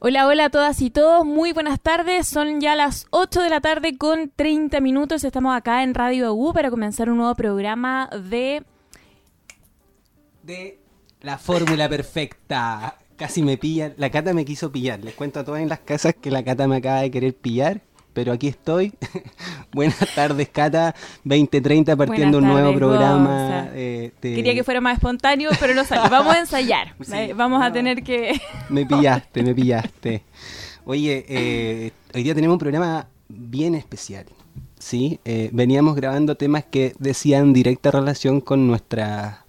Hola, hola a todas y todos, muy buenas tardes. Son ya las 8 de la tarde con 30 minutos. Estamos acá en Radio U para comenzar un nuevo programa de... De la fórmula perfecta. Casi me pillan. La Cata me quiso pillar. Les cuento a todas en las casas que la Cata me acaba de querer pillar. Pero aquí estoy. Buenas tardes, Cata. 2030 partiendo un nuevo programa. Eh, Quería que fuera más espontáneo, pero no sale. Vamos a ensayar. Eh, vamos a tener que. me pillaste, me pillaste. Oye, eh, hoy día tenemos un programa bien especial. ¿sí? veníamos grabando temas que decían directa relación con nuestra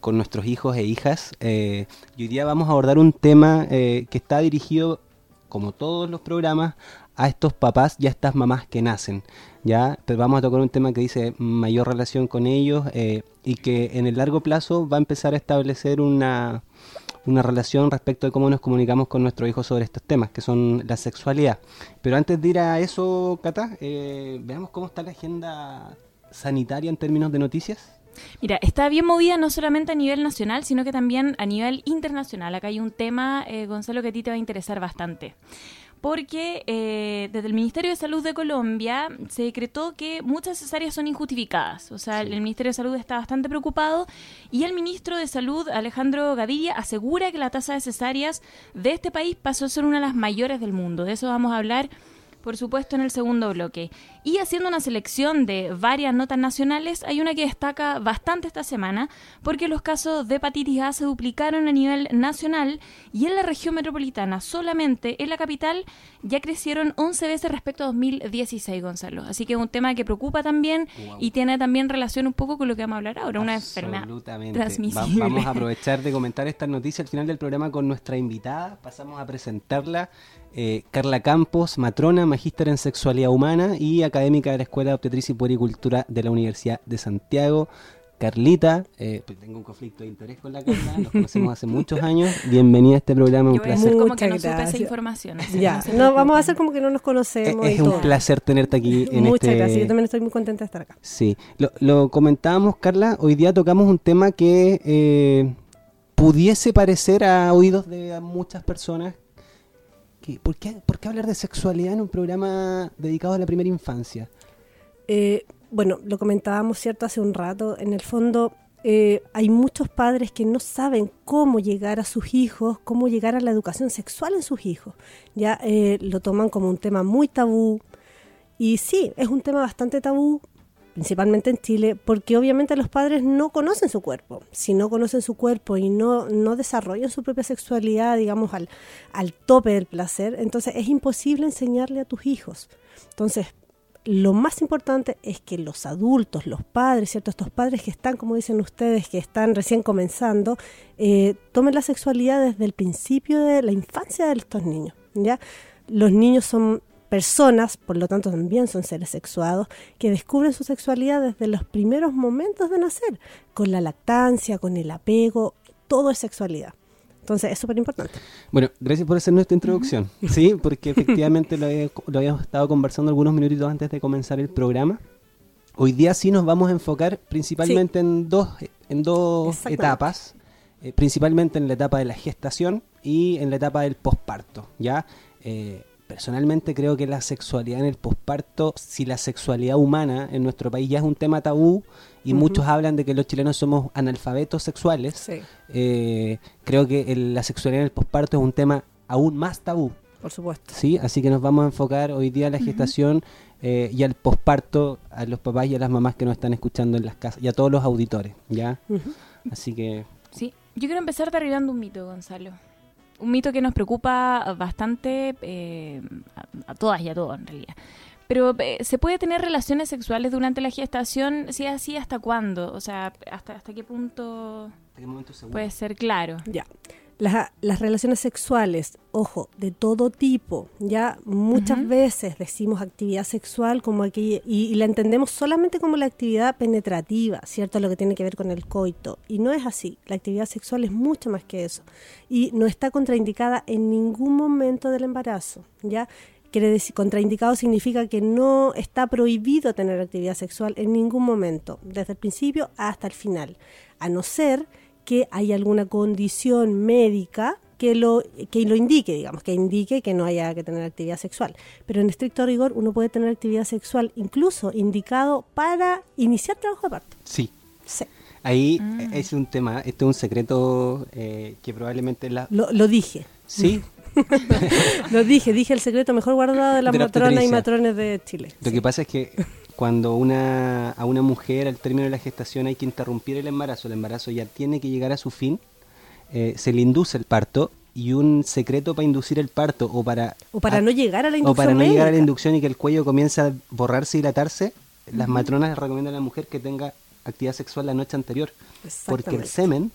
con nuestros hijos e hijas. y hoy día vamos a abordar un tema que está dirigido, como todos los programas, a estos papás y a estas mamás que nacen. ¿ya? Pero vamos a tocar un tema que dice mayor relación con ellos eh, y que en el largo plazo va a empezar a establecer una, una relación respecto de cómo nos comunicamos con nuestros hijos sobre estos temas, que son la sexualidad. Pero antes de ir a eso, Cata, eh, veamos cómo está la agenda sanitaria en términos de noticias. Mira, está bien movida no solamente a nivel nacional, sino que también a nivel internacional. Acá hay un tema, eh, Gonzalo, que a ti te va a interesar bastante porque eh, desde el Ministerio de Salud de Colombia se decretó que muchas cesáreas son injustificadas. O sea, el Ministerio de Salud está bastante preocupado y el ministro de Salud, Alejandro Gaviria, asegura que la tasa de cesáreas de este país pasó a ser una de las mayores del mundo. De eso vamos a hablar por supuesto, en el segundo bloque. Y haciendo una selección de varias notas nacionales, hay una que destaca bastante esta semana, porque los casos de hepatitis A se duplicaron a nivel nacional y en la región metropolitana, solamente en la capital, ya crecieron 11 veces respecto a 2016, Gonzalo. Así que es un tema que preocupa también y tiene también relación un poco con lo que vamos a hablar ahora, una enfermedad transmisible. vamos a aprovechar de comentar esta noticia al final del programa con nuestra invitada. Pasamos a presentarla. Eh, Carla Campos, matrona, magíster en sexualidad humana y académica de la Escuela de Obstetricia y Puericultura de la Universidad de Santiago. Carlita, eh, pues tengo un conflicto de interés con la Carla, nos conocemos hace muchos años. Bienvenida a este programa, un placer. como que no supe esa información. ya, no, vamos a hacer como que no nos conocemos. Es, un placer tenerte aquí en Muchas este gracias, yo también estoy muy contenta de estar acá. Sí, lo, comentábamos, Carla, hoy día tocamos un tema que eh, pudiese parecer a oídos de muchas personas ¿por, qué, ¿Por qué hablar de sexualidad en un programa dedicado a la primera infancia? Eh, bueno, lo comentábamos, ¿cierto? Hace un rato. En el fondo, eh, hay muchos padres que no saben cómo llegar a sus hijos, cómo llegar a la educación sexual en sus hijos. Ya eh, lo toman como un tema muy tabú. Y sí, es un tema bastante tabú, principalmente en Chile, porque obviamente los padres no conocen su cuerpo. Si no conocen su cuerpo y no, no desarrollan su propia sexualidad, digamos, al, al tope del placer, entonces es imposible enseñarle a tus hijos. Entonces, lo más importante es que los adultos, los padres, ¿cierto? Estos padres que están, como dicen ustedes, que están recién comenzando, eh, tomen la sexualidad desde el principio de la infancia de estos niños, ¿ya? Los niños son personas, por lo tanto también son seres sexuados, que descubren su sexualidad desde los primeros momentos de nacer, con la lactancia, con el apego, todo es sexualidad. Entonces es súper importante. Bueno, gracias por hacer nuestra introducción. Sí, porque efectivamente lo, habíamos estado conversando algunos minutitos antes de comenzar el programa. Hoy día sí nos vamos a enfocar principalmente en dos, en dos etapas, eh, principalmente en la etapa de la gestación y en la etapa del posparto. ¿ya? Eh, personalmente creo que la sexualidad en el posparto, si la sexualidad humana en nuestro país ya es un tema tabú y muchos hablan de que los chilenos somos analfabetos sexuales, eh, creo que la sexualidad en el posparto es un tema aún más tabú. Por supuesto. Sí, así que nos vamos a enfocar hoy día a la gestación eh, y al posparto, a los papás y a las mamás que nos están escuchando en las casas y a todos los auditores, ¿ya? Así que... Sí, yo quiero empezar derribando un mito, Gonzalo un mito que nos preocupa bastante eh, a, todas y a todos en realidad. Pero eh, ¿se puede tener relaciones sexuales durante la gestación? Si es así, ¿hasta cuándo? O sea, ¿hasta, hasta qué punto puede ser claro? Ya las relaciones sexuales, ojo, de todo tipo, ya muchas veces decimos actividad sexual como aquí y, la entendemos solamente como la actividad penetrativa, ¿cierto? Lo que tiene que ver con el coito. Y no es así, la actividad sexual es mucho más que eso. Y no está contraindicada en ningún momento del embarazo, ¿ya? Quiere decir, contraindicado significa que no está prohibido tener actividad sexual en ningún momento, desde el principio hasta el final, a no ser que hay alguna condición médica, que lo, que lo indique, digamos, que indique que no haya que tener actividad sexual. Pero en estricto rigor uno puede tener actividad sexual incluso indicado para iniciar trabajo de parto. Sí. Sí. Ahí mm. es un tema, este es un secreto eh, que probablemente la... Lo, lo dije. Sí. lo dije, dije el secreto mejor guardado de las matronas y matrones de Chile. Lo que pasa es que cuando una, a una mujer al término de la gestación hay que interrumpir el embarazo, el embarazo ya tiene que llegar a su fin, eh, se le induce el parto y un secreto para inducir el parto o para o para no llegar a la inducción o para no llegar a la inducción y que el cuello comience a borrarse y dilatarse las matronas recomiendan a la mujer que tenga actividad sexual la noche anterior porque el semen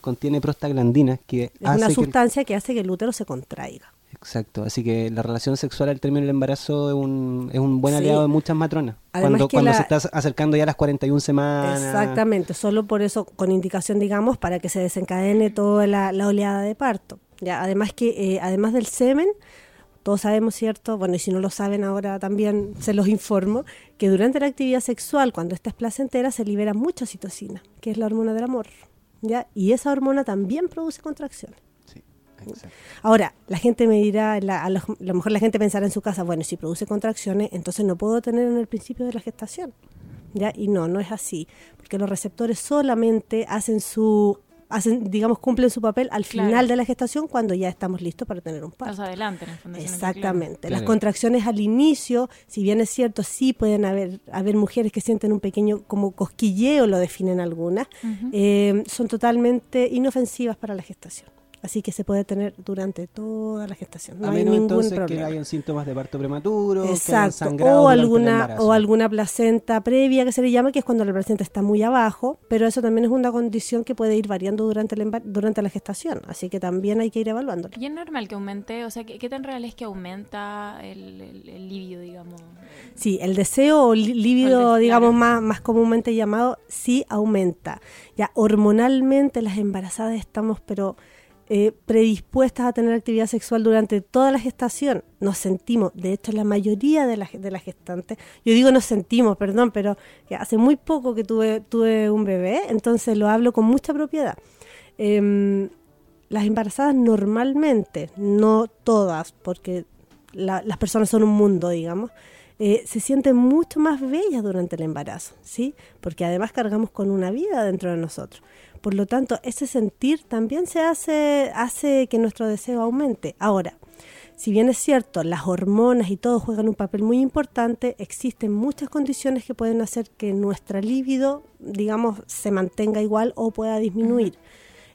contiene prostaglandinas que es una sustancia que, hace que el útero se contraiga Exacto, así que la relación sexual al término del embarazo es un, es un buen aliado de muchas matronas. cuando cuando se está acercando ya a las 41 semanas. Exactamente, solo por eso, con indicación, digamos, para que se desencadene toda la, oleada de parto. Ya, además que, eh, además del semen, todos sabemos, ¿cierto? Bueno, y si no lo saben ahora también se los informo, que durante la actividad sexual, cuando esta es placentera, se libera mucha citocina, que es la hormona del amor. ¿ya? Y esa hormona también produce contracciones. Ahora, la gente me dirá, a, lo, mejor la gente pensará en su casa, bueno, si produce contracciones, entonces no puedo tener en el principio de la gestación. ¿Ya? Y no, no es así, porque los receptores solamente hacen su hacen, digamos, cumplen su papel al final de la gestación cuando ya estamos listos para tener un parto. Más adelante, en el fondo. Exactamente. Las contracciones al inicio, si bien es cierto, sí pueden haber, haber mujeres que sienten un pequeño como cosquilleo, lo definen algunas, eh, son totalmente inofensivas para la gestación. Así que se puede tener durante toda la gestación. No a hay ningún entonces problema. que hayan síntomas de parto prematuro, Exacto. o alguna o alguna placenta previa que se le llama, que es cuando la placenta está muy abajo, pero eso también es una condición que puede ir variando durante la, durante la gestación, así que también hay que ir evaluándolo. ¿Y es normal que aumente? O sea, ¿qué, tan real es que aumenta el, el, líbido, digamos? Sí, el deseo o líbido, digamos, más, más comúnmente llamado, sí aumenta. Ya hormonalmente las embarazadas estamos, pero eh, predispuestas a tener actividad sexual durante toda la gestación. Nos sentimos, de hecho la mayoría de las gestantes, yo digo nos sentimos, perdón, pero hace muy poco que tuve, tuve un bebé, entonces lo hablo con mucha propiedad. Em, las embarazadas normalmente, no todas, porque las personas son un mundo, digamos, eh, se sienten mucho más bellas durante el embarazo, ¿sí? Porque además cargamos con una vida dentro de nosotros. Por lo tanto, ese sentir también se hace, hace que nuestro deseo aumente. Ahora, si bien es cierto, las hormonas y todo juegan un papel muy importante, existen muchas condiciones que pueden hacer que nuestra libido, digamos, se mantenga igual o pueda disminuir.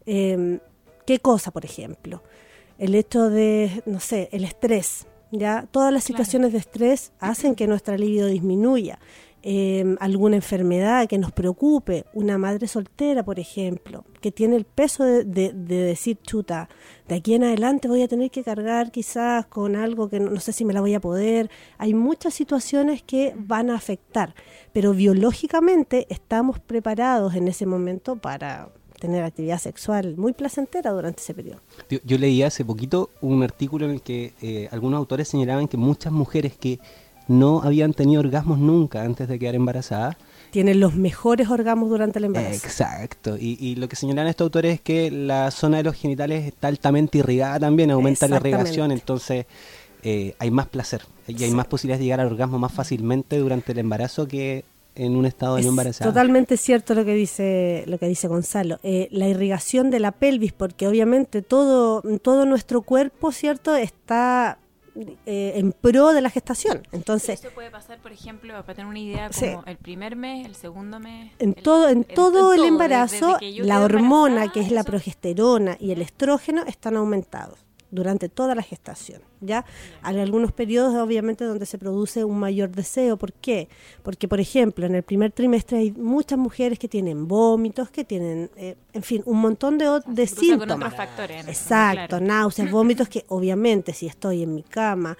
Em, ¿Qué cosa, por ejemplo? El hecho de, no sé, el estrés. ¿ya? Todas las situaciones de estrés hacen que nuestra libido disminuya. Em, alguna enfermedad que nos preocupe, una madre soltera, por ejemplo, que tiene el peso de, decir, chuta, de aquí en adelante voy a tener que cargar quizás con algo que no, sé si me la voy a poder. Hay muchas situaciones que van a afectar, pero biológicamente estamos preparados en ese momento para tener actividad sexual muy placentera durante ese periodo. Yo, leí hace poquito un artículo en el que eh, algunos autores señalaban que muchas mujeres que no habían tenido orgasmos nunca antes de quedar embarazadas. Tienen los mejores orgasmos durante el embarazo. Exacto. Y, lo que señalan estos autores es que la zona de los genitales está altamente irrigada también, aumenta la irrigación, entonces eh, hay más placer y hay más posibilidades de llegar al orgasmo más fácilmente durante el embarazo que en un estado de no embarazada. Totalmente cierto lo que dice lo que dice Gonzalo. Eh, la irrigación de la pelvis, porque obviamente todo todo nuestro cuerpo, cierto, está eh, en pro de la gestación. Entonces, esto puede pasar, por ejemplo, para tener una idea, como el primer mes, el segundo mes. En todo, en, todo el embarazo, la hormona, que es la progesterona y el estrógeno, están aumentados durante toda la gestación. ¿ya? Hay algunos periodos, obviamente, donde se produce un mayor deseo. ¿Por qué? Porque, por ejemplo, en el primer trimestre hay muchas mujeres que tienen vómitos, que tienen, eh, en fin, un montón de, de síntomas. factores. Exacto, náuseas, vómitos, que obviamente si estoy en mi cama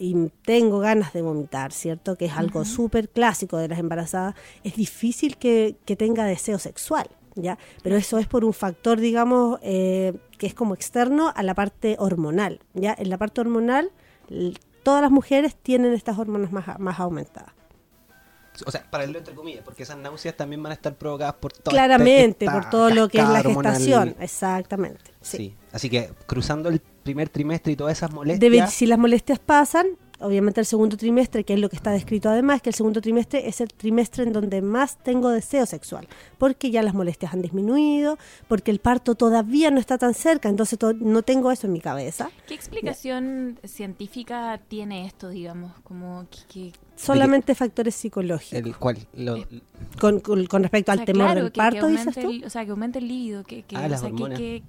y tengo ganas de vomitar, ¿cierto? Que es algo súper clásico de las embarazadas, es difícil que, que tenga deseo sexual. ¿ya? Pero eso es por un factor, digamos, eh, que es como externo a la parte hormonal, ¿ya? En la parte hormonal, todas las mujeres tienen estas hormonas más, más aumentadas. O sea, para entre comillas, porque esas náuseas también van a estar provocadas por todo Claramente, por todo lo que es la gestación, exactamente. Sí. Así que cruzando el primer trimestre y todas esas molestias. Debe, si las molestias pasan, obviamente el segundo trimestre, que es lo que está descrito además, que el segundo trimestre es el trimestre en donde más tengo deseo sexual, porque ya las molestias han disminuido, porque el parto todavía no está tan cerca, entonces to- no tengo eso en mi cabeza. ¿Qué explicación científica tiene esto, digamos? Como que- Solamente factores psicológicos. el cual lo- Con, con- con respecto o al sea, temor claro, del que- que parto, dices tú. el- o sea, que aumente el líbido. Que, que, Ah, o las sea, hormonas. Sí,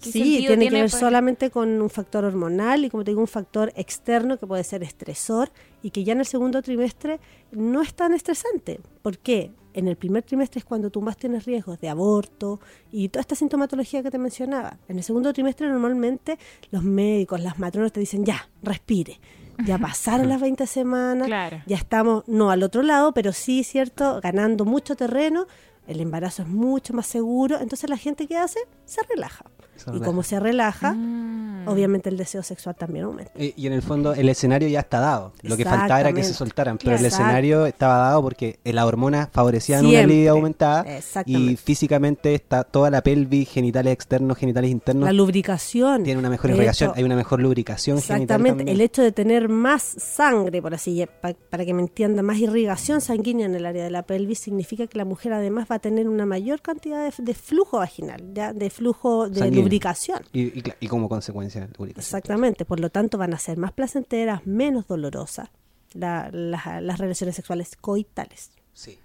tiene que ver solamente con un factor hormonal y como te digo, un factor externo que puede ser estresor y que ya en el segundo trimestre no es tan estresante. ¿Por qué? En el primer trimestre es cuando tú más tienes riesgos de aborto y toda esta sintomatología que te mencionaba. En el segundo trimestre normalmente los médicos, las matronas te dicen, ya, respire. Ya pasaron las 20 semanas, Claro. ya estamos, no al otro lado, pero sí, ¿cierto? Ganando mucho terreno, el embarazo es mucho más seguro, entonces la gente que hace se relaja. Se Y como se relaja, Mm. obviamente el deseo sexual también aumenta. Eh, Y en el fondo el escenario ya está dado. Lo que faltaba era que se soltaran, pero el escenario estaba dado porque las hormonas favorecían una libido aumentada y físicamente está toda la pelvis, genitales externos, genitales internos, La lubricación. tiene una mejor irrigación, hecho, hay una mejor lubricación genital Exactamente, el hecho de tener más sangre, por así, pa- para que me entienda, más irrigación sanguínea en el área de la pelvis, significa que la mujer además va a tener una mayor cantidad de, de flujo vaginal, ya de flujo de Sanguíneo. Lubricación. Y, y como consecuencia lubricación. Exactamente, por lo tanto van a ser más placenteras, menos dolorosas la- la- las relaciones sexuales coitales. Sí.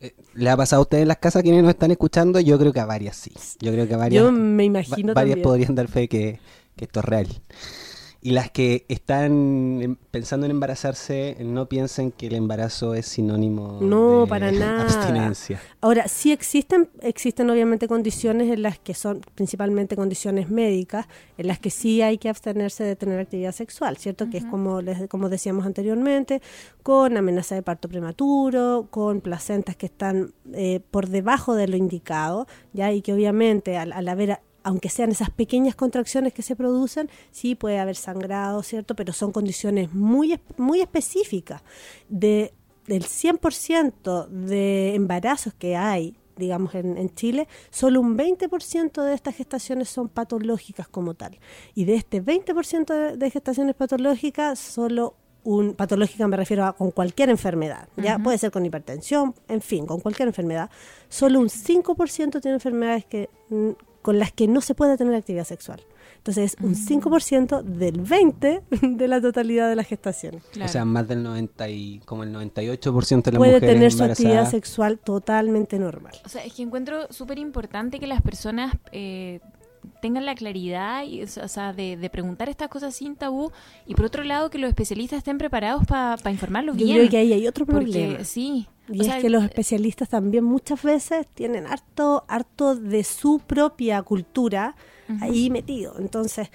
Eh, ¿Le ha pasado a ustedes en las casas quienes nos están escuchando? Yo creo que a varias sí. Yo creo que a varias, Yo me imagino va- varias también. podrían dar fe que, que esto es real. Y las que están em, pensando en embarazarse, no piensen que el embarazo es sinónimo No, de para nada. abstinencia. Ahora, sí existen, existen obviamente condiciones en las que son principalmente condiciones médicas, en las que sí hay que abstenerse de tener actividad sexual, ¿cierto? Que es como, les, como decíamos anteriormente, con amenaza de parto prematuro, con placentas que están eh, por debajo de lo indicado, ¿ya? Y que obviamente al, al haber aunque sean esas pequeñas contracciones que se producen, sí puede haber sangrado, ¿cierto? Pero son condiciones muy, muy específicas. De, del 100% de embarazos que hay, digamos, en, en Chile, solo un 20% de estas gestaciones son patológicas como tal. Y de este 20% de, de gestaciones patológicas, solo un patológica me refiero a con cualquier enfermedad, ya puede ser con hipertensión, en fin, con cualquier enfermedad, solo un 5% tiene enfermedades que mm, con las que no se puede tener actividad sexual. Entonces es un 5% del 20 de la totalidad de las gestaciones. Claro. O sea, más del 90 y como el 98% de las Puede mujeres tener su actividad sexual totalmente normal. O sea, es que encuentro súper importante que las personas eh, tengan la claridad y, o sea, de, de preguntar estas cosas sin tabú y por otro lado que los especialistas estén preparados para informarlos Yo bien. creo que ahí hay otro problema. Porque sí. Y o es sea, que los especialistas también muchas veces tienen harto, harto de su propia cultura ahí metido. Entonces,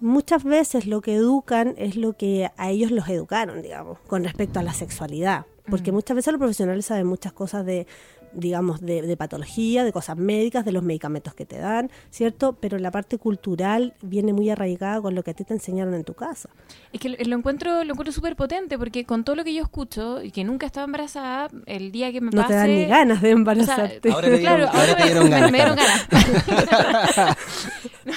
muchas veces lo que educan es lo que a ellos los educaron, digamos, con respecto a la sexualidad. Porque muchas veces los profesionales saben muchas cosas de digamos, de, de patología, de cosas médicas, de los medicamentos que te dan, ¿cierto? Pero la parte cultural viene muy arraigada con lo que a ti te enseñaron en tu casa. Es que lo, encuentro lo encuentro súper potente porque con todo lo que yo escucho y que nunca estaba embarazada, el día que me No pase... te dan ni ganas de o sea, embarazarte. Ahora te dieron- claro, ahora te dieron me- ganas. Me, dieron ganas. no,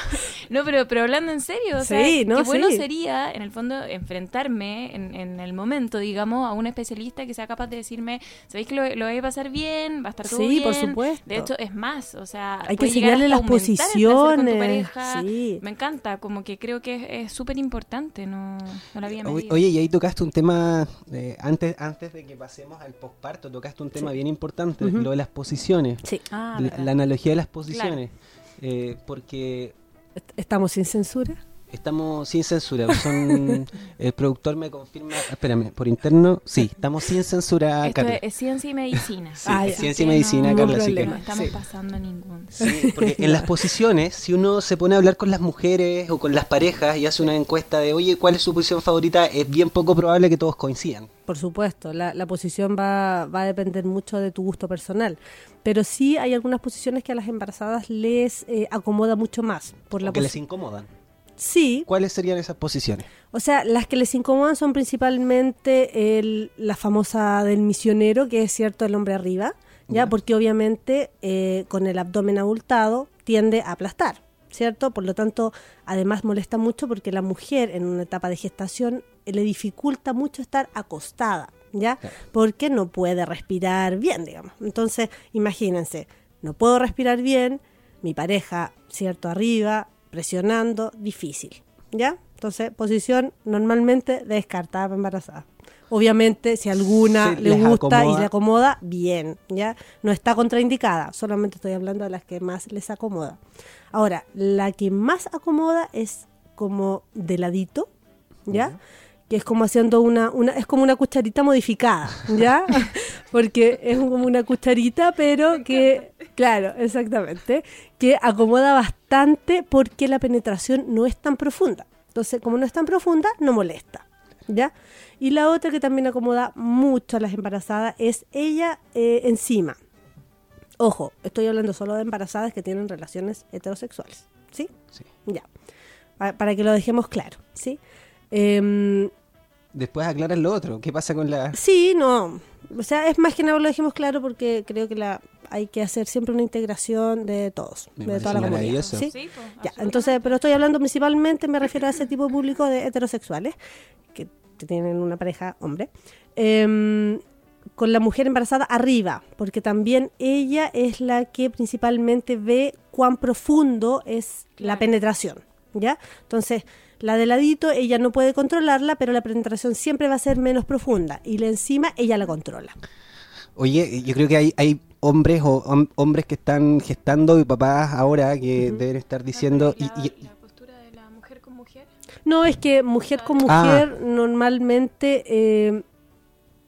pero, pero hablando en serio, o sea, Sí, no, qué bueno sí. sería, en el fondo, enfrentarme en, en el momento, digamos, a un especialista que sea capaz de decirme, ¿sabéis que lo, lo vais a pasar bien? ¿Va a estar todo Sí, bien? por supuesto. De hecho, es más, o sea, Hay que enseñarle las placer con tu posiciones, pareja. sí. Me encanta, como que creo que es- es súper importante, no, no lo había medido. Oye, y ahí tocaste un tema, eh, antes, antes de que pasemos al posparto, tocaste un tema bien importante, lo de las posiciones. Sí. Ah, la, analogía de las posiciones. Eh, porque ¿Estamos sin censura? Estamos sin censura. Son, el productor me confirma, espérame, por interno, sí, estamos sin censura, Esto Carla. es, es ciencia y medicina. Sí, Ah, es ciencia y medicina, no, Carla, no así que... No estamos Sí. pasando ningún. Sí, porque en las posiciones, si uno se pone a hablar con las mujeres o con las parejas y hace una encuesta de, oye, ¿cuál es su posición favorita? Es bien poco probable que todos coincidan. Por supuesto, la, la posición va, va a depender mucho de tu gusto personal, pero sí hay algunas posiciones que a las embarazadas les eh, acomoda mucho más. Por la que les incomodan. Sí, ¿Cuáles serían esas posiciones? o sea, las que les incomodan son principalmente el- la famosa del misionero, que es cierto el hombre arriba, ya, porque obviamente eh, con el abdomen abultado tiende a aplastar. ¿cierto? Por lo tanto, además molesta mucho porque la mujer en una etapa de gestación eh, le dificulta mucho estar acostada, ¿ya? Porque no puede respirar bien, digamos. Entonces, imagínense, no puedo respirar bien, mi pareja, ¿cierto? Arriba, presionando, difícil, ¿ya? Entonces, posición normalmente descartada para embarazada. Obviamente, si alguna Sí, le gusta y le acomoda, bien, ¿ya? No está contraindicada, solamente estoy hablando de las que más les acomoda. Ahora, la que más acomoda es como de ladito, ¿ya? Que es como haciendo una, una, es como una cucharita modificada, ¿ya? Porque es como una cucharita, pero que, claro, exactamente, que acomoda bastante porque la penetración no es tan profunda. Entonces, como no es tan profunda, no molesta. ¿Ya? Y la otra que también acomoda mucho a las embarazadas es ella eh, encima. Ojo, estoy hablando solo de embarazadas que tienen relaciones heterosexuales. ¿Sí? Sí. Ya. Pa- Para que lo dejemos claro. ¿Sí? Em, Después aclaras lo otro. ¿Qué pasa con la...? Sí, no. O sea, es más que nada lo dijimos claro porque creo que la hay que hacer siempre una integración de todos, Me de toda la comunidad. ¿sí? Sí, po, Ya, entonces, pero estoy hablando principalmente, me refiero a ese tipo de público de heterosexuales que, tienen una pareja hombre. Em, con la mujer embarazada arriba, porque también ella es la que principalmente ve cuán profundo es la penetración, ¿ya? Entonces, la de ladito ella no puede controlarla, pero la penetración siempre va a ser menos profunda y la encima ella la controla. Oye, yo creo que hay, hay hombres o hom- hombres que están gestando y papás ahora que deben estar diciendo... La, y- y- la postura de la mujer con mujer. No, es que mujer con Ah. mujer normalmente, eh,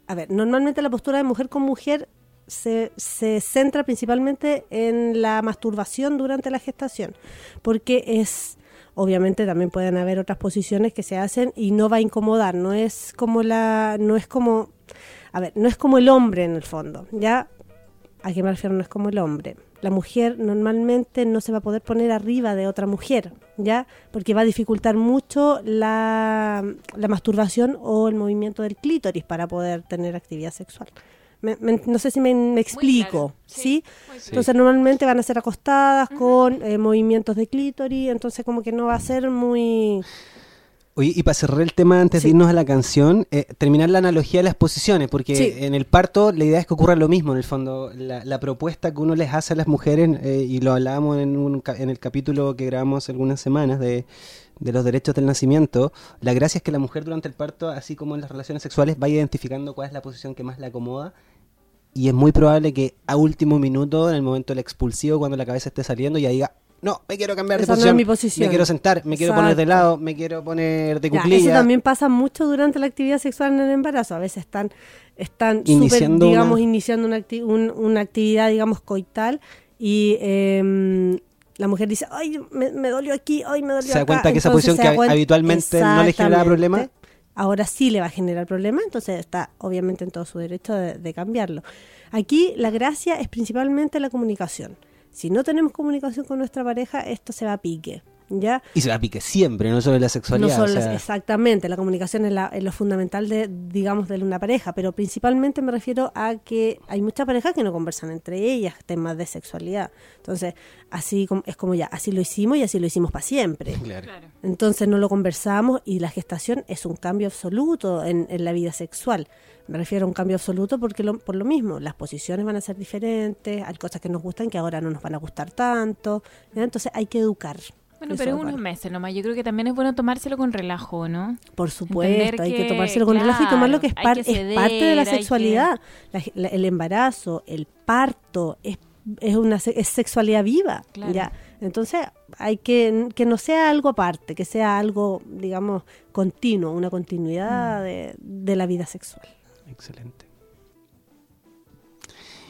a ver, normalmente la postura de mujer con mujer se, se centra principalmente en la masturbación durante la gestación, porque es, obviamente también pueden haber otras posiciones que se hacen y no va a incomodar, no es como la, no es como, a ver, no es como el hombre en el fondo, ¿ya? ¿A qué me refiero? No es como el hombre. La mujer normalmente no se va a poder poner arriba de otra mujer, ¿ya? Porque va a dificultar mucho la, la masturbación o el movimiento del clítoris para poder tener actividad sexual. Me- me- no sé si me, me explico, claro. ¿sí? Sí, muy Sí. Entonces normalmente van a ser acostadas con eh, movimientos de clítoris, entonces como que no va a ser muy... Oye, y para cerrar el tema antes Sí. de irnos a la canción, eh, terminar la analogía de las posiciones, porque Sí. en el parto la idea es que ocurra lo mismo, en el fondo, la, la propuesta que uno les hace a las mujeres, eh, y lo hablábamos en, un, ca- en el capítulo que grabamos hace algunas semanas de, de los derechos del nacimiento, la gracia es que la mujer durante el parto, así como en las relaciones sexuales, va identificando cuál es la posición que más la acomoda, y es muy probable que a último minuto, en el momento del expulsivo, cuando la cabeza esté saliendo, ya diga... No, me quiero cambiar de Esa no es posición, mi posición". me quiero sentar, me quiero poner de Exacto. lado, me quiero poner de Ya, cuclilla. eso también pasa mucho durante la actividad sexual en el embarazo. A veces están, están Iniciando digamos, una- iniciando una, acti- un- una actividad, digamos, coital y em, la mujer dice, ay, me, me dolió aquí, ay, me dolió Se da acá". cuenta que esa Entonces posición se que habitualmente no le Exactamente. problema. Ahora sí le va a generar problema, entonces está obviamente en todo su derecho de, de cambiarlo. Aquí la gracia es principalmente la comunicación. Si no tenemos comunicación con nuestra pareja, esto se va a pique. ¿Ya? Y se la pique siempre, no solo en la No sexualidad. solo o las- sea, exactamente, la comunicación es, la- es lo fundamental de, digamos, de una pareja, pero principalmente me refiero a que hay muchas parejas que no conversan entre ellas temas de sexualidad. Entonces, así como, es como ya, así lo hicimos y así lo hicimos para siempre. Claro. Entonces no lo conversamos y la gestación es un cambio absoluto en, en la vida sexual. Me refiero a un cambio absoluto porque lo- por lo mismo, las posiciones van a ser diferentes, hay cosas que nos gustan que ahora no nos van a gustar tanto, ¿ya? entonces hay que educar. Bueno, pero unos meses nomás. Yo creo que también es bueno tomárselo con relajo, ¿no? Por supuesto, Entender hay que que, tomárselo con relajo y tomar lo que es, claro, par- que es parte de la ceder, sexualidad. La- la- el embarazo, el parto, es, es una se- es sexualidad viva. Claro. ¿ya? Entonces, hay que que no sea algo aparte, que sea algo, digamos, continuo, una continuidad Mm. de, de la vida sexual. Excelente.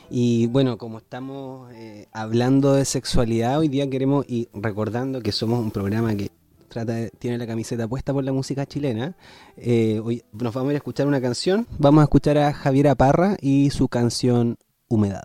Y bueno, como estamos eh, hablando de sexualidad, hoy día queremos, y recordando que somos un programa que trata de- tiene la camiseta puesta por la música chilena, eh, hoy nos vamos a ir a escuchar una canción. Vamos a escuchar a Javiera Parra y su canción Humedad.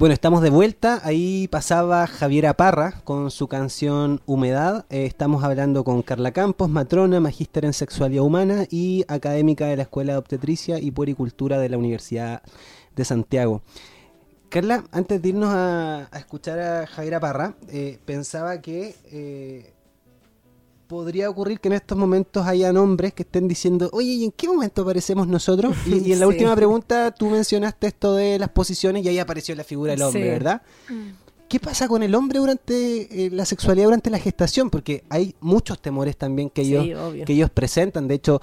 Bueno, estamos de vuelta. Ahí pasaba Javiera Parra con su canción Humedad. Eh, estamos hablando con Carla Campos, matrona, magíster en sexualidad humana y académica de la Escuela de Obstetricia y Puericultura de la Universidad de Santiago. Carla, antes de irnos a, escuchar a Javiera Parra, eh, pensaba que eh, podría ocurrir que en estos momentos hayan hombres que estén diciendo, oye, ¿y en qué momento aparecemos nosotros? Y, y en la Sí. última pregunta tú mencionaste esto de las posiciones y ahí apareció la figura del hombre, Sí. ¿verdad? ¿Qué pasa con el hombre durante eh, la sexualidad durante la gestación? Porque hay muchos temores también que ellos, Sí, que ellos presentan. De hecho,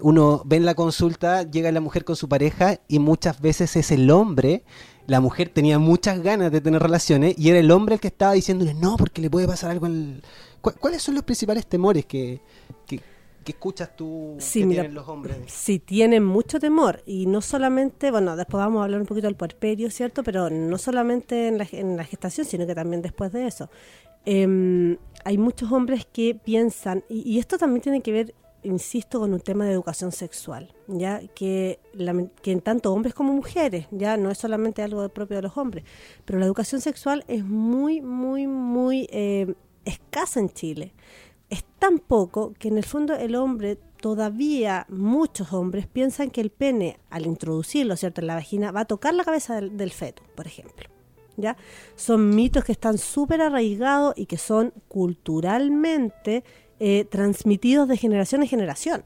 uno ve en la consulta, llega la mujer con su pareja y muchas veces es el hombre. La mujer tenía muchas ganas de tener relaciones y era el hombre el que estaba diciéndole no, porque le puede pasar algo. al-". ¿Cu- ¿Cuáles son los principales temores que, que, que escuchas tú Sí, que mira, tienen los hombres? Sí, tienen mucho temor y no solamente, bueno, después vamos a hablar un poquito del puerperio, ¿cierto? Pero no solamente en la, en la gestación, sino que también después de eso. Em, hay muchos hombres que piensan, y, y esto también tiene que ver insisto, con un tema de educación sexual, ya que, en tanto hombres como mujeres, ya no es solamente algo propio de los hombres, pero la educación sexual es muy, muy, muy eh, escasa en Chile. Es tan poco que en el fondo el hombre, todavía muchos hombres piensan que el pene, al introducirlo, ¿cierto?, en la vagina, va a tocar la cabeza del, del feto, por ejemplo. ¿Ya? Son mitos que están súper arraigados y que son culturalmente eh, transmitidos de generación en generación.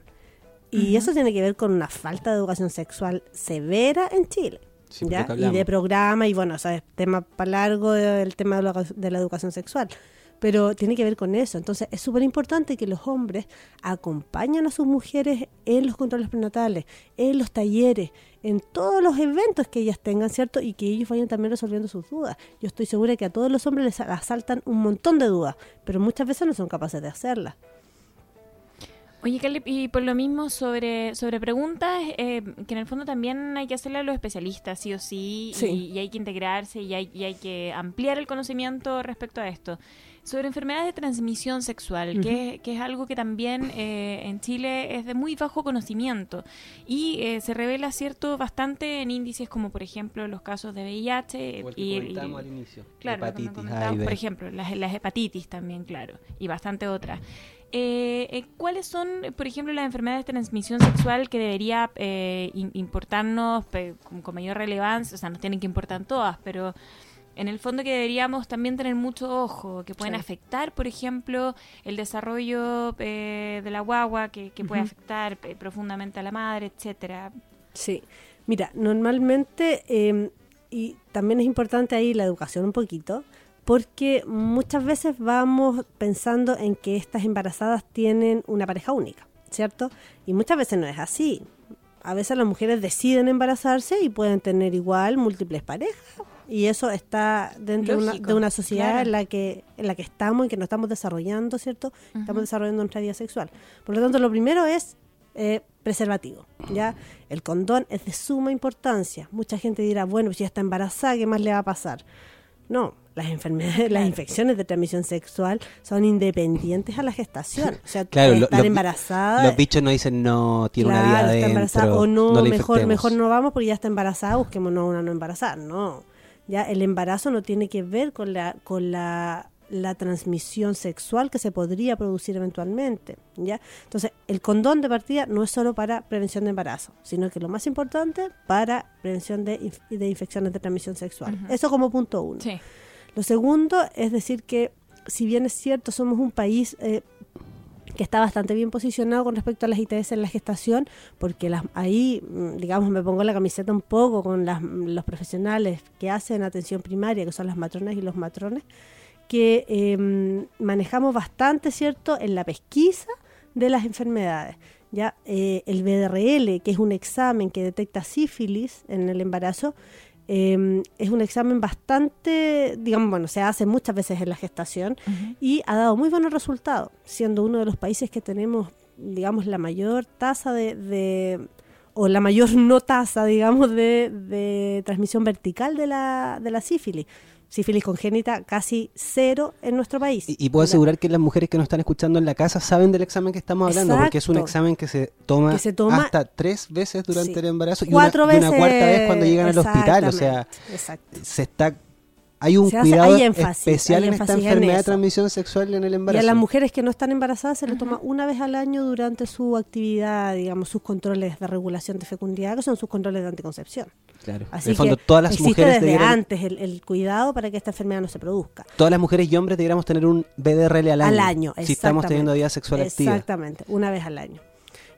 Y eso tiene que ver con una falta de educación sexual severa en Chile. Sí, ¿ya? porque Y de programa, y bueno, o sea, es tema para largo eh, el tema de la, de la educación sexual. Pero tiene que ver con eso. Entonces, es súper importante que los hombres acompañen a sus mujeres en los controles prenatales, en los talleres, en todos los eventos que ellas tengan, ¿cierto? Y que ellos vayan también resolviendo sus dudas. Yo estoy segura que a todos los hombres les asaltan un montón de dudas, pero muchas veces no son capaces de hacerlas. Oye, Caleb, y por lo mismo sobre, sobre preguntas, eh, que en el fondo también hay que hacerle a los especialistas, sí o sí, Sí. Y, y hay que integrarse y hay, y hay que ampliar el conocimiento respecto a esto. Sobre enfermedades de transmisión sexual, que, que es algo que también eh, en Chile es de muy bajo conocimiento y eh, se revela, cierto, bastante en índices como, por ejemplo, los casos de VIH O el que y, y- al inicio. Claro, hepatitis, por ejemplo, las, las hepatitis también, claro, y bastante otras. Eh, eh, ¿Cuáles son, por ejemplo, las enfermedades de transmisión sexual que debería eh, im- importarnos pe- con, con mayor relevancia? O sea, nos tienen que importar todas, pero en el fondo que deberíamos también tener mucho ojo, que pueden Sí. afectar, por ejemplo, el desarrollo eh, de la guagua, que, que puede afectar eh, profundamente a la madre, etcétera. Sí, mira, normalmente, eh, y también es importante ahí la educación un poquito, porque muchas veces vamos pensando en que estas embarazadas tienen una pareja única, ¿cierto? Y muchas veces no es así. A veces las mujeres deciden embarazarse y pueden tener igual múltiples parejas. Y eso está dentro de una, de una sociedad claro. en la que en la que estamos y que nos estamos desarrollando, ¿cierto? Estamos desarrollando nuestra vida sexual. Por lo tanto, lo primero es eh, preservativo. ¿ya? El condón es de suma importancia. Mucha gente dirá, bueno, si ya está embarazada, ¿qué más le va a pasar? No, las enfermedades, las infecciones de transmisión sexual son independientes a la gestación. O sea, Claro, lo- estar los- embarazada. Los bichos no dicen no, tiene una claro, vida está embarazada, o no, mejor, mejor no vamos porque ya está embarazada, busquémonos una no embarazada. No, ya el embarazo no tiene que ver con la, con la, la transmisión sexual que se podría producir eventualmente. ¿ya? Entonces, el condón de partida no es solo para prevención de embarazo, sino que lo más importante para prevención de, inf- de infecciones de transmisión sexual. Eso como punto uno. Sí. Lo segundo es decir que, si bien es cierto, somos un país eh, que está bastante bien posicionado con respecto a las ITS en la gestación, porque las, ahí, mm, digamos, me pongo la camiseta un poco con las, los profesionales que hacen atención primaria, que son las matronas y los matrones, que eh, manejamos bastante, ¿cierto?, en la pesquisa de las enfermedades. Ya eh, el BDRL, que es un examen que detecta sífilis en el embarazo, eh, es un examen bastante, digamos, bueno, se hace muchas veces en la gestación y ha dado muy buenos resultados, siendo uno de los países que tenemos, digamos, la mayor tasa de, de- o la mayor no tasa, digamos, de, de transmisión vertical de la, de la sífilis. Sífilis congénita casi cero en nuestro país. Y, y puedo asegurar que las mujeres que nos están escuchando en la casa saben del examen que estamos hablando, porque es un Exacto. examen que se toma, Que se toma- hasta tres veces durante Sí. el embarazo y una, y veces. una cuarta vez cuando llegan al hospital. O sea, exacto. se está hay un cuidado hay énfasis, especial hay en esta en enfermedad de transmisión sexual en el Y embarazo. a las mujeres que no están embarazadas se le toma una vez al año durante su actividad, digamos, sus controles de regulación de fecundidad, que son sus controles de anticoncepción. Claro. Así en el fondo, que todas las existe mujeres desde debieran- antes el, el cuidado para que esta enfermedad no se produzca. todas las mujeres y hombres deberíamos tener un BDRL al año. Al año, si estamos teniendo vida sexual activa. Exactamente, una vez al año.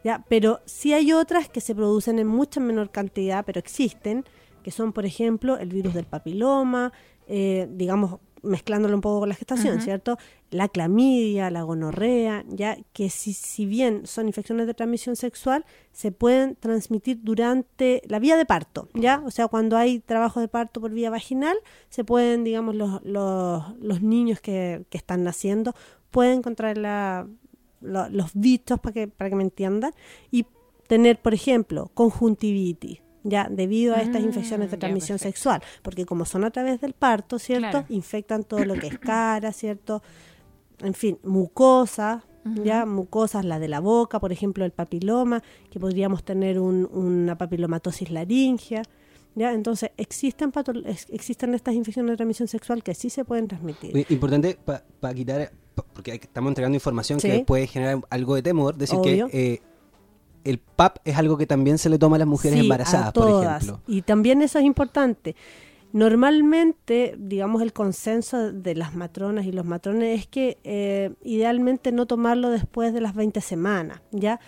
Ya, pero sí hay otras que se producen en mucha menor cantidad, pero existen, que son, por ejemplo, el virus del papiloma, eh, digamos, mezclándolo un poco con la gestación. ¿cierto? La clamidia, la gonorrea, ya que si, si bien son infecciones de transmisión sexual, se pueden transmitir durante la vía de parto, ¿ya? O sea, cuando hay trabajo de parto por vía vaginal, se pueden, digamos, los, los, los niños que, que están naciendo pueden contraer la, lo- los bichos, para que, para que me entiendan, y tener, por ejemplo, conjuntivitis, ya debido a estas Mm, infecciones de ya, transmisión sexual, porque como son a través del parto, ¿cierto? Claro. Infectan todo lo que es cara, ¿cierto? En fin, mucosa, ya mucosas, la de la boca, por ejemplo, el papiloma, que podríamos tener un- una papilomatosis laringea. ¿ya? Entonces, existen, existen estas infecciones de transmisión sexual que sí se pueden transmitir. Importante para quitar, pa- porque hay que- estamos entregando información Sí. que puede generar algo de temor, decir Obvio. que eh, el PAP es algo que también se le toma a las mujeres Sí, embarazadas, a por ejemplo. Y también eso es importante. Normalmente, digamos, el consenso de las matronas y los matrones es que eh, idealmente no tomarlo después de las 20 semanas, ¿ya?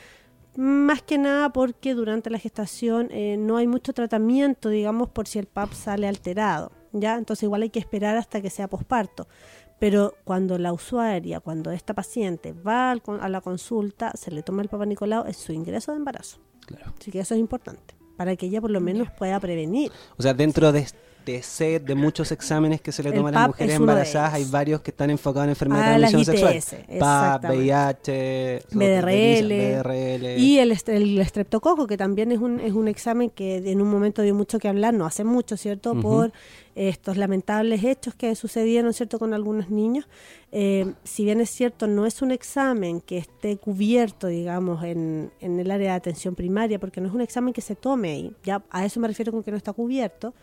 Más que nada porque durante la gestación eh, no hay mucho tratamiento, digamos, por si el PAP sale alterado, ¿ya? Entonces igual hay que esperar hasta que sea posparto. Pero cuando la usuaria, cuando esta paciente va al con- a la consulta, se le toma el Papa Nicolau, es su ingreso de embarazo. Claro. Así que eso es importante, para que ella por lo menos pueda prevenir. O sea, dentro de set de muchos exámenes que se le toman a las mujeres de embarazadas, hay varios que están enfocados en enfermedades Ah, de las transmisión ITS, sexual. PAP. VIH, BDRL, BDRL. Y el, est- el estreptococo, que también es un, es un examen que en un momento dio mucho que hablar, no hace mucho, ¿cierto? Por estos lamentables hechos que sucedieron, ¿cierto?, con algunos niños. Eh, si bien es cierto, no es un examen que esté cubierto, digamos, en, en el área de atención primaria, porque no es un examen que se tome ahí. Ya a eso me refiero con que no está cubierto.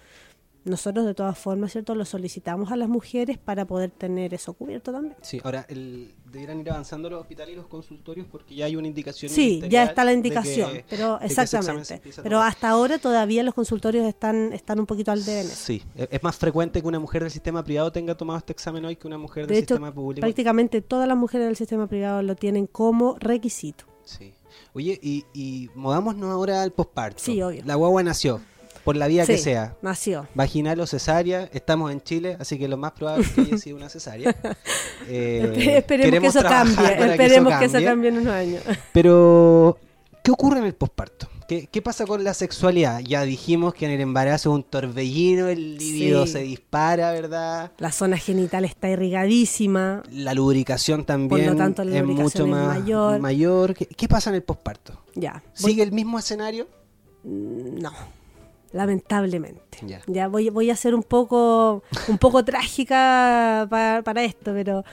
Nosotros, de todas formas, ¿cierto?, lo solicitamos a las mujeres para poder tener eso cubierto también. Sí, ahora el, deberán ir avanzando los hospitales y los consultorios porque ya hay una indicación. Sí, ya está la de indicación, que- pero de exactamente. Pero hasta ahora todavía los consultorios están están un poquito al eso. Sí, e- es más frecuente que una mujer del sistema privado tenga tomado este examen hoy que una mujer De del hecho, sistema público. prácticamente todas las mujeres del sistema privado lo tienen como requisito. Sí. Oye, y, y movámonos ahora al posparto. Sí, obvio. La guagua nació, por la vía que sea. Nació. Vaginal o cesárea, estamos en Chile, así que lo más probable es que haya sido una cesárea. Eh, esperemos que eso cambie. Esperemos que eso cambie. en unos años. Pero, ¿qué ocurre en el posparto? ¿Qué, ¿Qué pasa con la sexualidad? Ya dijimos que en el embarazo es un torbellino, el libido Sí. se dispara, ¿verdad? La zona genital está irrigadísima. La lubricación también tanto, la es mucho es más mayor. mayor. ¿Qué, qué pasa en el posparto? Ya. voy- ¿Sigue el mismo escenario? No. Lamentablemente. Ya. Ya voy, voy a ser un poco un poco trágica pa- para esto, pero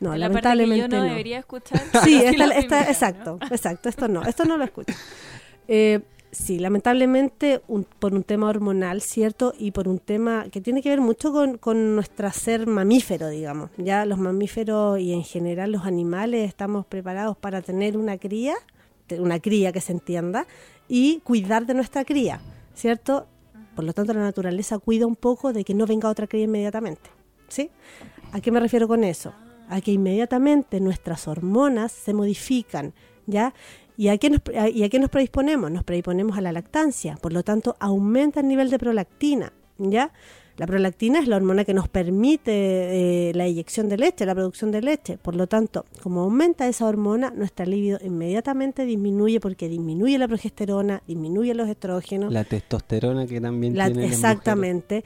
no, la parte que lamentablemente yo no, no. debería escuchar. Sí, esta, exacto, exacto, esto no, esto no lo escucho. Eh, sí, lamentablemente un- por un tema hormonal, ¿cierto? Y por un tema que tiene que ver mucho con, con nuestro ser mamífero, digamos. Ya los mamíferos y en general los animales estamos preparados para tener una cría, una cría que se entienda, y cuidar de nuestra cría, ¿cierto? Por lo tanto, la naturaleza cuida un poco de que no venga otra cría inmediatamente, ¿sí? ¿A qué me refiero con eso? A que inmediatamente nuestras hormonas se modifican, ¿ya? ¿Y a, qué nos, ¿Y a qué nos predisponemos? Nos predisponemos a la lactancia, por lo tanto aumenta el nivel de prolactina, ¿ya? La prolactina es la hormona que nos permite eh, la eyección de leche, la producción de leche. Por lo tanto, como aumenta esa hormona, nuestra libido inmediatamente disminuye porque disminuye la progesterona, disminuye los estrógenos. La testosterona que también La- tienen las exactamente.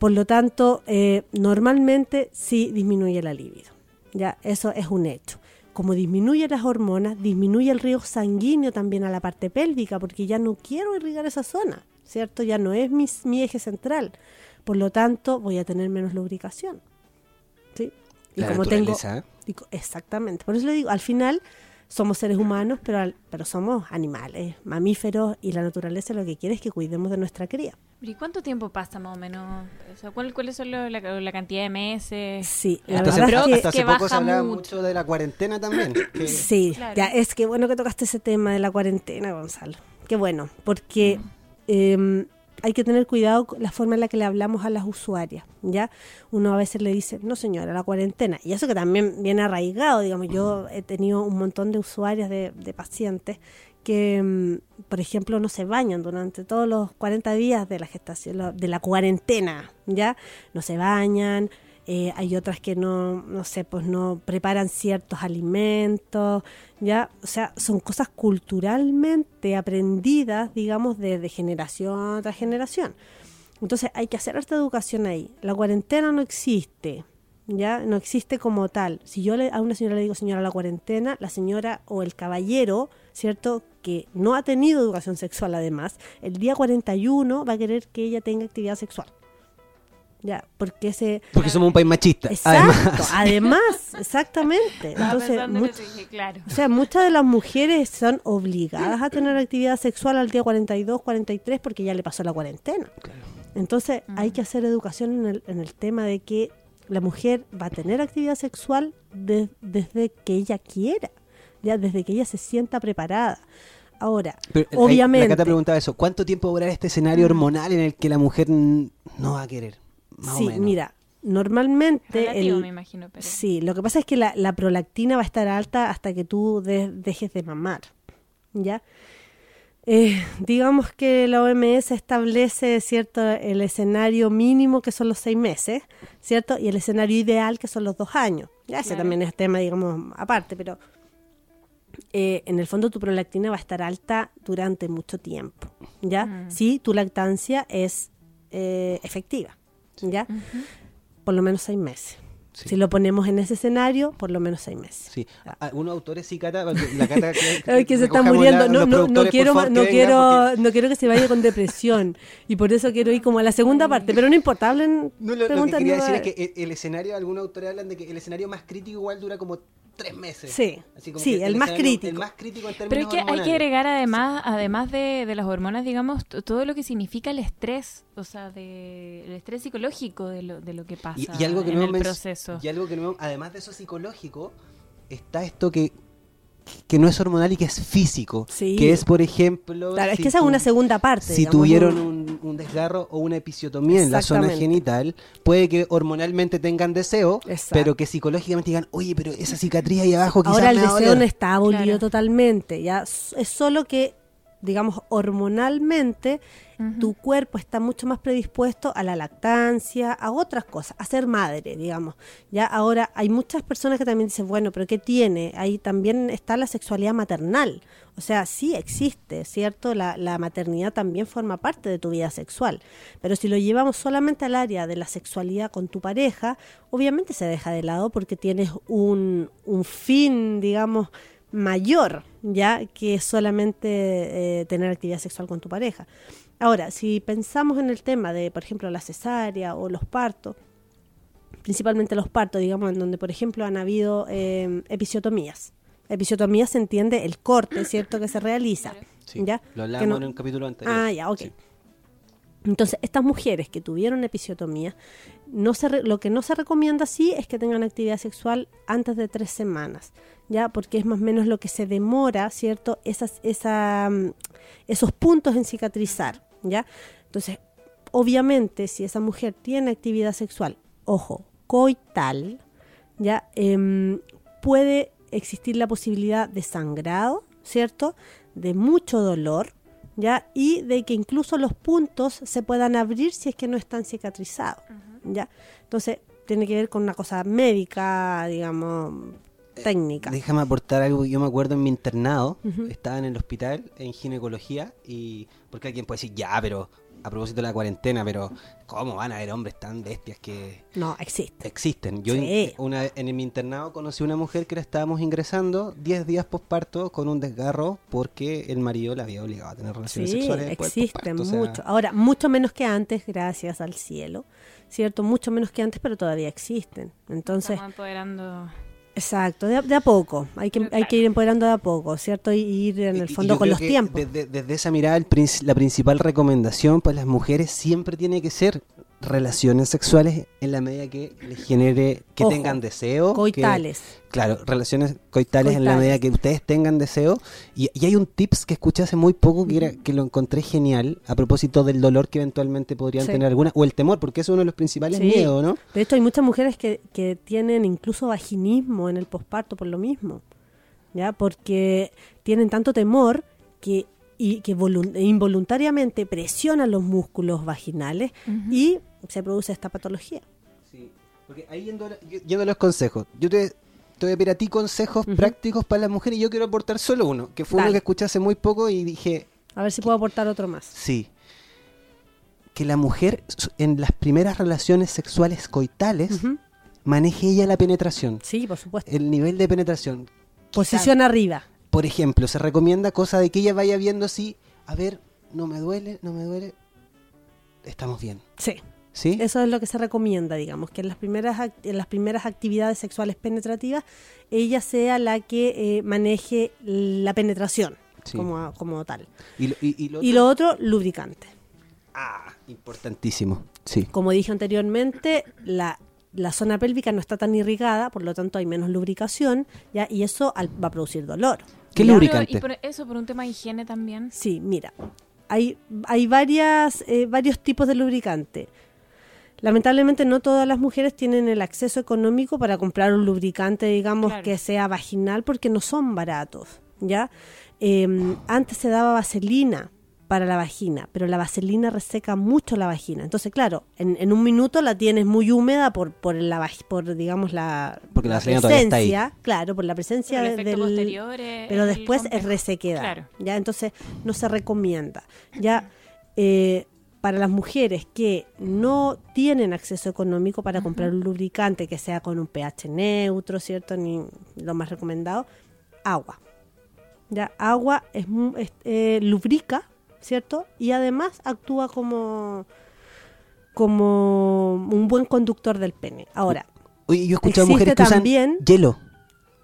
Por lo tanto, eh, normalmente sí disminuye la libido. Ya, eso es un hecho. Como disminuye las hormonas, disminuye el riego sanguíneo también a la parte pélvica, porque ya no quiero irrigar esa zona, ¿cierto? Ya no es mi, mi eje central. Por lo tanto, voy a tener menos lubricación. ¿Sí? Y La como tengo, co- exactamente. Por eso le digo, al final somos seres humanos, pero, al- pero somos animales, mamíferos, y la naturaleza lo que quiere es que cuidemos de nuestra cría. ¿Y cuánto tiempo pasa más o menos? O sea, ¿cuál- ¿Cuáles son lo- la, la cantidad de meses? Sí, la Hasta hace, verdad es hasta que... hace que poco se hablaba mucho. mucho de la cuarentena también. que- Sí, Claro. ya es que bueno que tocaste ese tema de la cuarentena, Gonzalo. Qué bueno, porque eh, hay que tener cuidado con la forma en la que le hablamos a las usuarias, ¿ya? Uno a veces le dice, no señora, la cuarentena. Y eso que también viene arraigado, digamos, yo he tenido un montón de usuarias, de, de pacientes, que, mm, por ejemplo, no se bañan durante todos los 40 días de la gestación, de la cuarentena, ¿ya? No se bañan, eh, hay otras que no, no sé, pues no preparan ciertos alimentos, ¿ya? O sea, son cosas culturalmente aprendidas, digamos, de, de generación tras generación. Entonces hay que hacer esta educación ahí. La cuarentena no existe, ¿ya? No existe como tal. Si yo le, a una señora le digo, señora, la cuarentena, la señora o el caballero, ¿cierto? Que no ha tenido educación sexual además, el día 41 va a querer que ella tenga actividad sexual. Ya, porque ese... Porque somos un país machista. Exacto, Además. además, exactamente. Entonces, much- dije, claro. o sea, muchas de las mujeres son obligadas a tener actividad sexual al día 42, 43 porque ya le pasó la cuarentena. Entonces, hay que hacer educación en el, en el tema de que la mujer va a tener actividad sexual de- desde que ella quiera, ya desde que ella se sienta preparada. Ahora, Pero, ahí, obviamente, La Cata preguntaba eso. ¿Cuánto tiempo va a durar este escenario hormonal en el que la mujer mm, no va a querer? Más o sí, menos. mira, normalmente Relativo, el- me imagino, pero... Sí, lo que pasa es que la, la prolactina va a estar alta hasta que tú de- dejes de mamar, ¿ya? Eh, digamos que la OMS establece, ¿cierto?, el escenario mínimo que son los seis meses, ¿cierto? Y el escenario ideal que son los dos años. Ya ese Claro. también es tema, digamos, aparte, pero eh, en el fondo tu prolactina va a estar alta durante mucho tiempo, ¿ya? Mm. Si tu lactancia es eh, efectiva, ¿ya? Por lo menos seis meses. Sí. Si lo ponemos en ese escenario, por lo menos seis meses. Sí. Algunos autores sí, Cata, la Cata... que- se está muriendo. la- no, no, no quiero, favor, no que quiero, porque- no quiero que se vaya con depresión y por eso quiero ir como a la segunda parte. Pero no importa, hablen. No, lo, lo que quería decir es que el, el escenario, algunos autores hablan de que el escenario más crítico igual dura como tres meses. Sí, Así como sí, que el más crítico. El más crítico en términos Pero es que hay que agregar además, además de, de las hormonas, digamos, todo lo que significa el estrés, o sea, de, el estrés psicológico de lo, de lo que pasa Y, y algo que en no el proceso. Y algo que no además de eso psicológico, está esto que, que no es hormonal y que es físico. Sí. Que es, por ejemplo. Claro, es si que esa es una segunda parte. Si digamos, tuvieron un, un desgarro o una episiotomía en la zona genital, puede que hormonalmente tengan deseo, Exacto. pero que psicológicamente digan, oye, pero esa cicatriz ahí abajo quizás Ahora el me deseo doler". no está abolido Claro. totalmente, ya es solo que, digamos, hormonalmente tu cuerpo está mucho más predispuesto a la lactancia, a otras cosas, a ser madre, digamos. Ya ahora hay muchas personas que también dicen, bueno, pero ¿qué tiene? Ahí también está la sexualidad maternal. O sea, sí existe, ¿cierto? La, la maternidad también forma parte de tu vida sexual. Pero si lo llevamos solamente al área de la sexualidad con tu pareja, obviamente se deja de lado porque tienes un, un fin, digamos, mayor, ya que solamente eh, tener actividad sexual con tu pareja. Ahora, si pensamos en el tema de, por ejemplo, la cesárea o los partos, principalmente los partos, digamos, en donde, por ejemplo, han habido eh, episiotomías. Episiotomía se entiende el corte, ¿cierto?, que se realiza. Sí, ¿ya? Lo hablábamos no- en un capítulo anterior. Ah, ya, ok. Sí. Entonces, estas mujeres que tuvieron episiotomía, no lo que no se recomienda sí es que tengan actividad sexual antes de tres semanas, ya, porque es más o menos lo que se demora, ¿cierto? Esas, esa, mm, esos puntos en cicatrizar, ya. Entonces, obviamente, si esa mujer tiene actividad sexual, ojo, coital, ya, Em, puede existir la posibilidad de sangrado, ¿cierto? De mucho dolor, ¿ya? Y de que incluso los puntos se puedan abrir si es que no están cicatrizados, ¿ya? Entonces, tiene que ver con una cosa médica, digamos, técnica. Déjame aportar algo. Yo me acuerdo en mi internado, estaba en el hospital en ginecología y porque alguien puede decir, ya, pero a propósito de la cuarentena, pero ¿cómo van a haber hombres tan bestias que No, existe. existen? Yo Sí. una, en mi internado conocí una mujer que la estábamos ingresando 10 días posparto con un desgarro porque el marido la había obligado a tener relaciones Sí, sexuales. existen posparto, o sea, mucho. Ahora, mucho menos que antes, gracias al cielo, ¿cierto? Mucho menos que antes, pero todavía existen. Entonces, Estamos empoderando... exacto, de, a- de a poco. Hay que, hay que ir empoderando de a poco, ¿cierto? Y, y ir en Y- el y fondo yo con los tiempos. Desde, desde esa mirada, el la principal recomendación para las mujeres siempre tiene que ser relaciones sexuales en la medida que les genere que Ojo, tengan deseo. que- Coitales. claro, relaciones coitales, en la medida que ustedes tengan deseo. Y, y hay un tips que escuché hace muy poco que, era, que lo encontré genial a propósito del dolor que eventualmente podrían Sí. tener algunas, o el temor, porque es uno de los principales Sí. miedos, ¿no? De hecho, hay muchas mujeres que, que tienen incluso vaginismo en el posparto por lo mismo, ¿ya? Porque tienen tanto temor que y que volun- involuntariamente presionan los músculos vaginales y se produce esta patología. Sí, porque ahí yendo, a yendo los consejos, yo te, te voy a pedir a ti consejos prácticos para las mujeres y yo quiero aportar solo uno, que fue uno que escuché hace muy poco y dije, A ver si puedo aportar otro más. sí, que la mujer en las primeras relaciones sexuales coitales maneje ella la penetración, Sí, por supuesto. el nivel de penetración. Posición arriba. Por ejemplo, se recomienda cosa de que ella vaya viendo si, a ver, no me duele, no me duele, estamos bien. Sí. ¿Sí? Eso es lo que se recomienda, digamos, que en las primeras, en las primeras actividades sexuales penetrativas ella sea la que eh, maneje la penetración Sí. como, como tal. Y, lo, y- y lo Y lo otro, lubricante. Ah, importantísimo. Sí. Como dije anteriormente, la, la zona pélvica no está tan irrigada, por lo tanto hay menos lubricación, ¿ya? y eso al- va a producir dolor. ¿Qué lubricante? Y por eso, por un tema de higiene también. Sí, mira, hay, hay varias, eh, varios tipos de lubricante. Lamentablemente no todas las mujeres tienen el acceso económico para comprar un lubricante, digamos, Claro. que sea vaginal porque no son baratos, ¿ya? Eh, antes se daba vaselina para la vagina, pero la vaselina reseca mucho la vagina. Entonces, claro, en, en un minuto la tienes muy húmeda por, por, la, vag- por digamos, la, Porque la vaselina todavía está ahí. presencia, claro, por la presencia Pero del, posterior es pero el después es resequedad. Claro. Ya, entonces no se recomienda. Ya eh, para las mujeres que no tienen acceso económico para comprar un lubricante que sea con un pH neutro, ¿cierto? Ni lo más recomendado, agua. Ya, agua es, mu- es- eh, lubrica, ¿cierto? Y además actúa como como un buen conductor del pene. Ahora, Oye, yo he escuchado mujeres que usan también- hielo.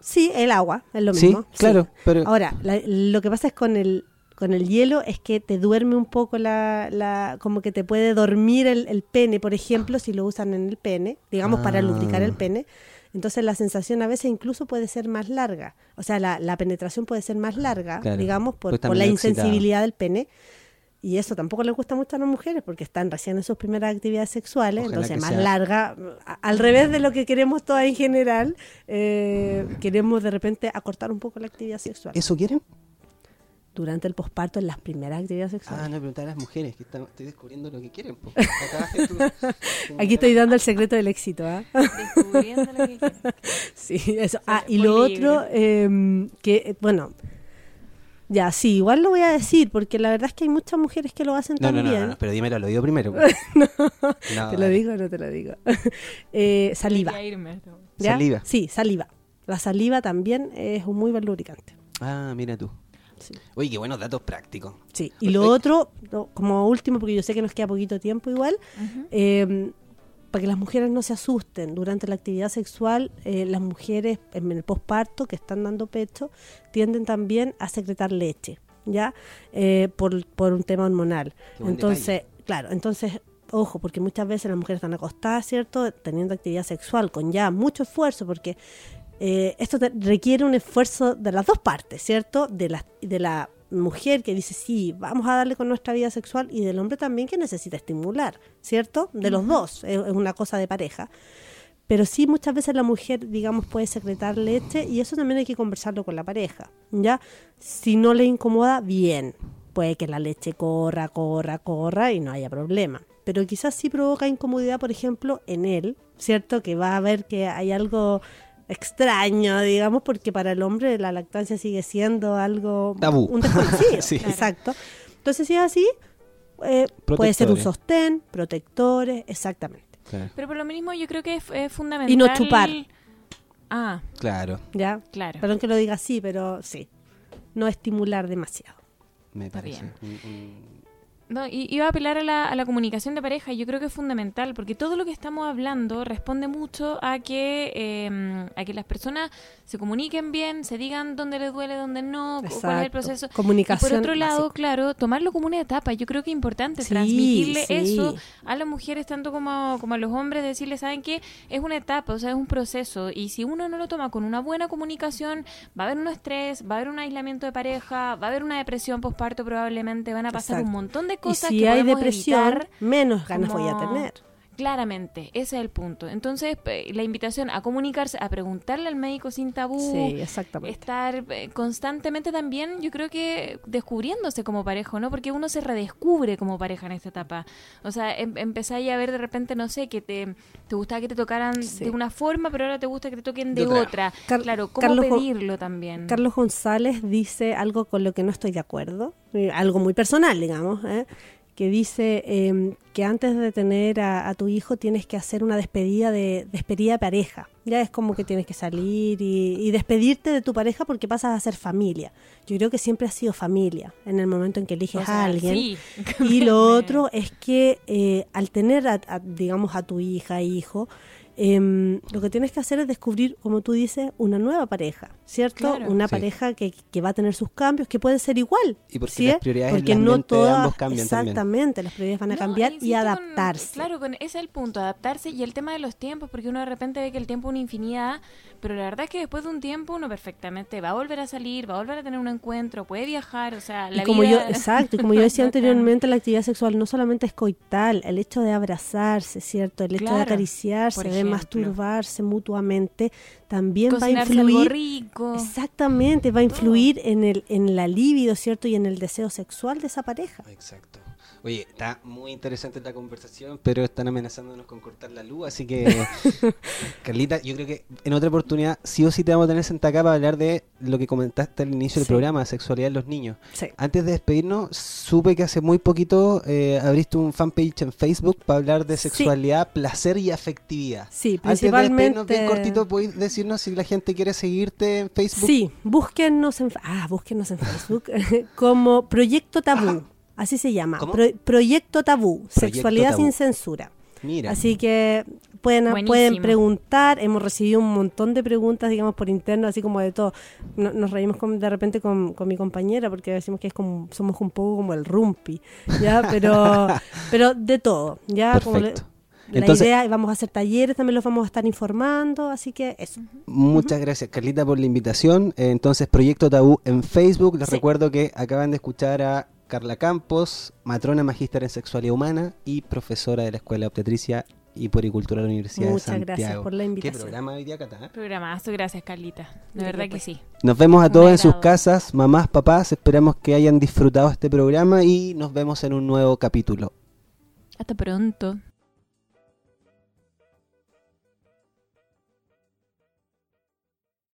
Sí, el agua, es lo Sí, mismo. claro, pero- Ahora, la- lo que pasa es con el con el hielo es que te duerme un poco la, la como que te puede dormir el, el pene, por ejemplo, si lo usan en el pene, digamos para Ah. lubricar el pene. Entonces la sensación a veces incluso puede ser más larga. O sea, la, la penetración puede ser más larga, Claro, digamos, por, pues por la excitado. insensibilidad del pene. Y eso tampoco le gusta mucho a las mujeres porque están recién en sus primeras actividades sexuales, Ojalá entonces más sea- larga, al revés de lo que queremos todas en general, eh, queremos de repente acortar un poco la actividad sexual. ¿Eso quieren? Durante el posparto, en las primeras actividades Ah, sexuales. no, preguntar a las mujeres, que están- estoy descubriendo lo que quieren. po. Acabaste tú. Aquí estoy dando el secreto del éxito. ¿ah? Descubriendo lo que quieren. Sí, eso. Ah, y lo otro, eh, que, eh, bueno, ya, sí, igual lo voy a decir, porque la verdad es que hay muchas mujeres que lo hacen No, no, no, también. no, no, pero dímelo, lo digo primero. po. No, ¿Te lo digo o no te lo digo? eh, saliva. Irme. ¿ya? Saliva. Sí, saliva. La saliva también es un muy buen lubricante. Ah, mira tú. Sí. Oye, qué buenos datos prácticos. Sí, y lo otro, como último, porque yo sé que nos queda poquito tiempo igual, eh, para que las mujeres no se asusten durante la actividad sexual, eh, las mujeres en el posparto que están dando pecho tienden también a secretar leche, ¿ya? Eh, por, por un tema hormonal. Entonces, claro, entonces, ojo, porque muchas veces las mujeres están acostadas, ¿cierto? Teniendo actividad sexual con ya mucho esfuerzo, porque eh, esto requiere un esfuerzo de las dos partes, ¿cierto? De la, de la mujer que dice, sí, vamos a darle con nuestra vida sexual, y del hombre también que necesita estimular, ¿cierto? De los dos, es, es una cosa de pareja. Pero sí, muchas veces la mujer, digamos, puede secretar leche y eso también hay que conversarlo con la pareja, ¿ya? Si no le incomoda, bien. Puede que la leche corra, corra, corra y no haya problema. Pero quizás sí provoca incomodidad, por ejemplo, en él, ¿cierto? Que va a ver que hay algo extraño, digamos, porque para el hombre la lactancia sigue siendo algo... Tabú. Un desconocido, Sí. exacto. Entonces, si es así, eh, puede ser un sostén, protectores, exactamente. Claro. Pero por lo mismo yo creo que es, es fundamental. Y no chupar. Ah, Claro, ¿Ya? claro. Perdón que lo diga así, pero sí. No estimular demasiado. me Está parece. bien. un- un- No, y iba a apelar a la, a la comunicación de pareja. y Yo creo que es fundamental porque todo lo que estamos hablando responde mucho a que eh, a que las personas se comuniquen bien, se digan dónde les duele, dónde no, cu- cuál es el proceso. Comunicación Y por otro lado, claro, tomarlo como una etapa. Yo creo que es importante Sí, transmitirle sí. eso a las mujeres tanto como, como a los hombres, decirles, ¿saben qué? Es una etapa, o sea, es un proceso. Y si uno no lo toma con una buena comunicación, va a haber un estrés, va a haber un aislamiento de pareja, va a haber una depresión postparto probablemente, van a pasar Exacto. un montón de Y si que hay podemos depresión, evitar menos ganas voy a tener. Claramente, ese es el punto. Entonces, la invitación a comunicarse, a preguntarle al médico sin tabú, Sí, exactamente. estar eh, constantemente también, yo creo que descubriéndose como pareja, ¿no? Porque uno se redescubre como pareja en esta etapa. O sea, em empezáis a ver de repente, no sé, que te, te gustaba que te tocaran Sí. de una forma, pero ahora te gusta que te toquen de, De otra. otra. Car- claro, ¿cómo Carlos pedirlo también? Carlos González dice algo con lo que no estoy de acuerdo, eh, algo muy personal, digamos, ¿eh? Que dice eh, que antes de tener a, a tu hijo tienes que hacer una despedida de despedida de pareja. Ya es como que tienes que salir y, y despedirte de tu pareja porque pasas a ser familia. Yo creo que siempre has sido familia en el momento en que eliges O sea, a alguien. sí. Y lo otro es que eh, al tener, a, a, digamos, a tu hija, hijo, em, lo que tienes que hacer es descubrir, como tú dices, una nueva pareja, ¿cierto? Claro. Una Sí. pareja que, que va a tener sus cambios, que puede ser igual. Y porque ¿sí las es? prioridades en Porque la no todas, ambos cambian también. exactamente, las prioridades van a No, cambiar y con- adaptarse. claro, con, ese es el punto, adaptarse y el tema de los tiempos, porque uno de repente ve que el tiempo es una infinidad, pero la verdad es que después de un tiempo uno perfectamente va a volver a salir, va a volver a tener un encuentro, puede viajar, o sea, la y como yo, vida- exacto, y como yo decía anteriormente, la actividad sexual no solamente es coital, el hecho de abrazarse, ¿cierto? El hecho de acariciarse, de masturbarse mutuamente, también va a influir rico. Exactamente, va a influir en el en la libido, ¿cierto? Y en el deseo sexual de esa pareja. Exacto. Oye, está muy interesante la conversación, pero están amenazándonos con cortar la luz, así que, Carlita, yo creo que en otra oportunidad sí o sí te vamos a tener sentada acá para hablar de lo que comentaste al inicio del programa, sexualidad en los niños. Sí. Antes de despedirnos, supe que hace muy poquito eh, abriste un fanpage en Facebook para hablar de Sí. sexualidad, placer y afectividad. Sí, Antes de despedirnos, principalmente. bien cortito, ¿podéis decirnos si la gente quiere seguirte en Facebook? Sí, búsquennos en ah, búsquennos en Facebook como Proyecto Tabú. Así se llama. Pro- Proyecto Tabú, sexualidad Tabú. sin censura. Mira. Así que pueden, Buenísimo. pueden preguntar. Hemos recibido un montón de preguntas, digamos, por interno, así como de todo. No- nos reímos con- de repente con, con mi compañera porque decimos que es como, somos un poco como el rumpi, ¿ya? Pero, pero de todo, ¿ya? Como le- Perfecto. la Entonces- idea, vamos a hacer talleres, también los vamos a estar informando, así que eso. Muchas gracias, Carlita, por la invitación. Eh, entonces, Proyecto Tabú en Facebook. Les Sí. recuerdo que acaban de escuchar a Carla Campos, matrona magíster en sexualidad humana y profesora de la Escuela de Obstetricia y Puericultura de la Universidad Muchas de Santiago. gracias por la ¿Qué invitación. programa hoy día, Cata? eh? Programazo, gracias Carlita. De verdad que pues. sí. Nos vemos a todos en sus casas, mamás, papás. Esperamos que hayan disfrutado este programa y nos vemos en un nuevo capítulo. Hasta pronto.